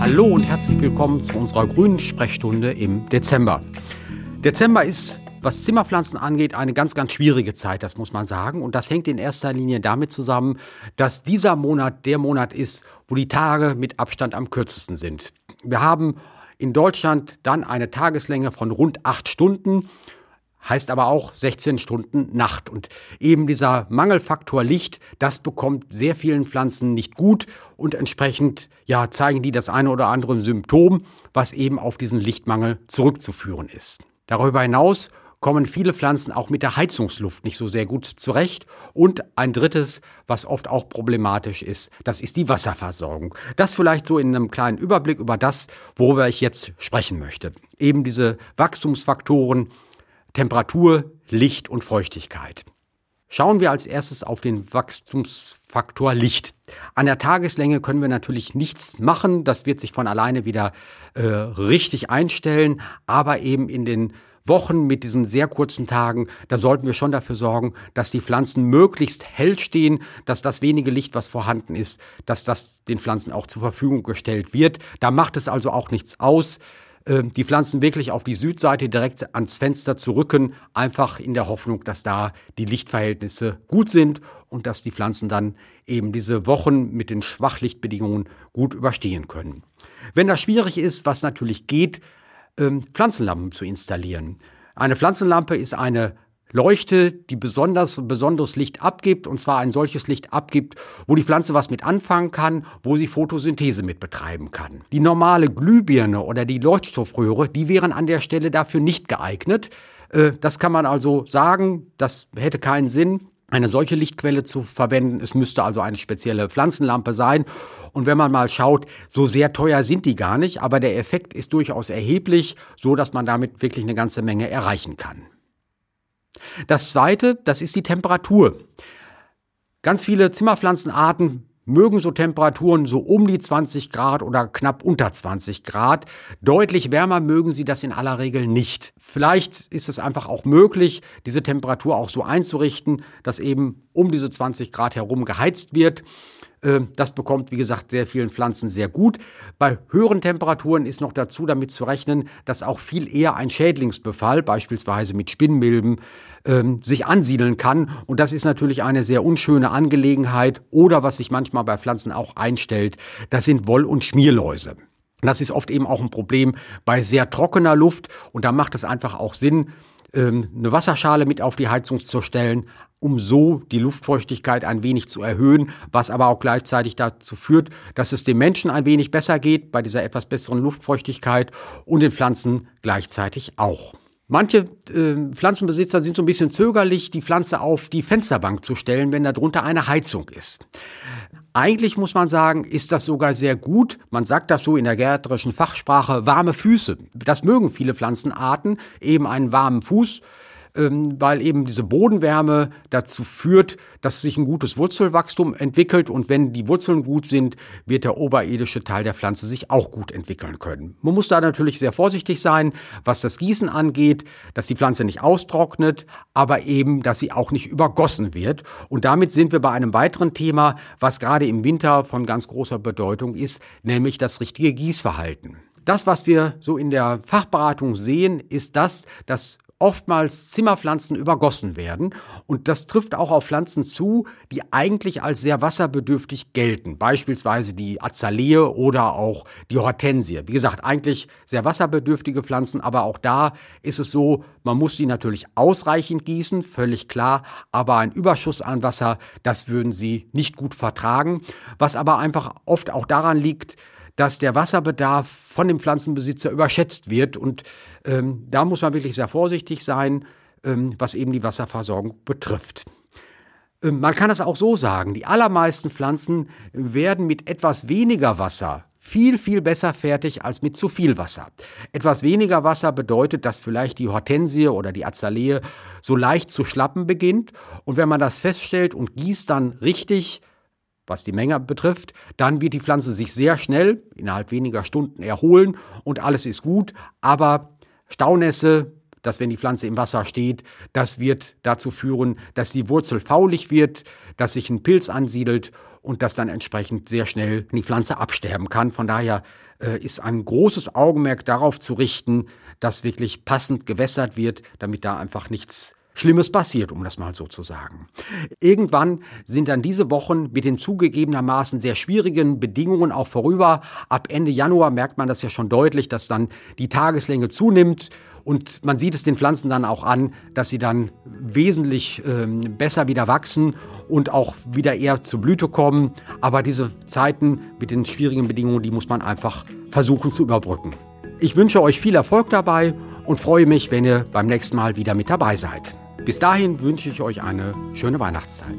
Hallo und herzlich willkommen zu unserer grünen Sprechstunde im Dezember. Dezember ist, was Zimmerpflanzen angeht, eine ganz, ganz schwierige Zeit, das muss man sagen. Und das hängt in erster Linie damit zusammen, dass dieser Monat der Monat ist, wo die Tage mit Abstand am kürzesten sind. Wir haben in Deutschland dann eine Tageslänge von rund acht Stunden heißt aber auch 16 Stunden Nacht. Und eben dieser Mangelfaktor Licht, das bekommt sehr vielen Pflanzen nicht gut und entsprechend ja, zeigen die das eine oder andere Symptom, was eben auf diesen Lichtmangel zurückzuführen ist. Darüber hinaus kommen viele Pflanzen auch mit der Heizungsluft nicht so sehr gut zurecht. Und ein drittes, was oft auch problematisch ist, das ist die Wasserversorgung. Das vielleicht so in einem kleinen Überblick über das, worüber ich jetzt sprechen möchte. Eben diese Wachstumsfaktoren, Temperatur, Licht und Feuchtigkeit. Schauen wir als erstes auf den Wachstumsfaktor Licht. An der Tageslänge können wir natürlich nichts machen, das wird sich von alleine wieder äh, richtig einstellen, aber eben in den Wochen mit diesen sehr kurzen Tagen, da sollten wir schon dafür sorgen, dass die Pflanzen möglichst hell stehen, dass das wenige Licht, was vorhanden ist, dass das den Pflanzen auch zur Verfügung gestellt wird. Da macht es also auch nichts aus, die Pflanzen wirklich auf die Südseite direkt ans Fenster zu rücken, einfach in der Hoffnung, dass da die Lichtverhältnisse gut sind und dass die Pflanzen dann eben diese Wochen mit den Schwachlichtbedingungen gut überstehen können. Wenn das schwierig ist, was natürlich geht, ähm, Pflanzenlampen zu installieren. Eine Pflanzenlampe ist eine Leuchte, die besonders besonderes Licht abgibt, und zwar ein solches Licht abgibt, wo die Pflanze was mit anfangen kann, wo sie Photosynthese mit betreiben kann. Die normale Glühbirne oder die Leuchtstoffröhre, die wären an der Stelle dafür nicht geeignet. Äh, das kann man also sagen, das hätte keinen Sinn eine solche Lichtquelle zu verwenden. Es müsste also eine spezielle Pflanzenlampe sein. Und wenn man mal schaut, so sehr teuer sind die gar nicht, aber der Effekt ist durchaus erheblich, so dass man damit wirklich eine ganze Menge erreichen kann. Das zweite, das ist die Temperatur. Ganz viele Zimmerpflanzenarten mögen so Temperaturen so um die 20 Grad oder knapp unter 20 Grad. Deutlich wärmer mögen sie das in aller Regel nicht. Vielleicht ist es einfach auch möglich, diese Temperatur auch so einzurichten, dass eben um diese 20 Grad herum geheizt wird. Ähm, das bekommt, wie gesagt, sehr vielen Pflanzen sehr gut. Bei höheren Temperaturen ist noch dazu damit zu rechnen, dass auch viel eher ein Schädlingsbefall, beispielsweise mit Spinnmilben, ähm, sich ansiedeln kann. Und das ist natürlich eine sehr unschöne Angelegenheit. Oder was sich manchmal bei Pflanzen auch einstellt, das sind Woll- und Schmierläuse. Das ist oft eben auch ein Problem bei sehr trockener Luft. Und da macht es einfach auch Sinn, ähm, eine Wasserschale mit auf die Heizung zu stellen, um so die Luftfeuchtigkeit ein wenig zu erhöhen, was aber auch gleichzeitig dazu führt, dass es dem Menschen ein wenig besser geht bei dieser etwas besseren Luftfeuchtigkeit und den Pflanzen gleichzeitig auch. Manche äh, Pflanzenbesitzer sind so ein bisschen zögerlich, die Pflanze auf die Fensterbank zu stellen, wenn darunter eine Heizung ist. Eigentlich muss man sagen, ist das sogar sehr gut. Man sagt das so in der gärtnerischen Fachsprache, warme Füße. Das mögen viele Pflanzenarten, eben einen warmen Fuß weil eben diese Bodenwärme dazu führt, dass sich ein gutes Wurzelwachstum entwickelt und wenn die Wurzeln gut sind, wird der oberirdische Teil der Pflanze sich auch gut entwickeln können. Man muss da natürlich sehr vorsichtig sein, was das Gießen angeht, dass die Pflanze nicht austrocknet, aber eben, dass sie auch nicht übergossen wird. Und damit sind wir bei einem weiteren Thema, was gerade im Winter von ganz großer Bedeutung ist, nämlich das richtige Gießverhalten. Das, was wir so in der Fachberatung sehen, ist das, dass oftmals Zimmerpflanzen übergossen werden. Und das trifft auch auf Pflanzen zu, die eigentlich als sehr wasserbedürftig gelten. Beispielsweise die Azalee oder auch die Hortensie. Wie gesagt, eigentlich sehr wasserbedürftige Pflanzen, aber auch da ist es so, man muss die natürlich ausreichend gießen, völlig klar. Aber ein Überschuss an Wasser, das würden sie nicht gut vertragen. Was aber einfach oft auch daran liegt, dass der Wasserbedarf von dem Pflanzenbesitzer überschätzt wird. Und ähm, da muss man wirklich sehr vorsichtig sein, ähm, was eben die Wasserversorgung betrifft. Ähm, man kann es auch so sagen, die allermeisten Pflanzen werden mit etwas weniger Wasser viel, viel besser fertig als mit zu viel Wasser. Etwas weniger Wasser bedeutet, dass vielleicht die Hortensie oder die Azalee so leicht zu schlappen beginnt. Und wenn man das feststellt und gießt dann richtig, was die Menge betrifft, dann wird die Pflanze sich sehr schnell, innerhalb weniger Stunden erholen und alles ist gut. Aber Staunässe, dass wenn die Pflanze im Wasser steht, das wird dazu führen, dass die Wurzel faulig wird, dass sich ein Pilz ansiedelt und das dann entsprechend sehr schnell die Pflanze absterben kann. Von daher äh, ist ein großes Augenmerk darauf zu richten, dass wirklich passend gewässert wird, damit da einfach nichts Schlimmes passiert, um das mal so zu sagen. Irgendwann sind dann diese Wochen mit den zugegebenermaßen sehr schwierigen Bedingungen auch vorüber. Ab Ende Januar merkt man das ja schon deutlich, dass dann die Tageslänge zunimmt. Und man sieht es den Pflanzen dann auch an, dass sie dann wesentlich ähm, besser wieder wachsen und auch wieder eher zur Blüte kommen. Aber diese Zeiten mit den schwierigen Bedingungen, die muss man einfach versuchen zu überbrücken. Ich wünsche euch viel Erfolg dabei und freue mich, wenn ihr beim nächsten Mal wieder mit dabei seid. Bis dahin wünsche ich euch eine schöne Weihnachtszeit.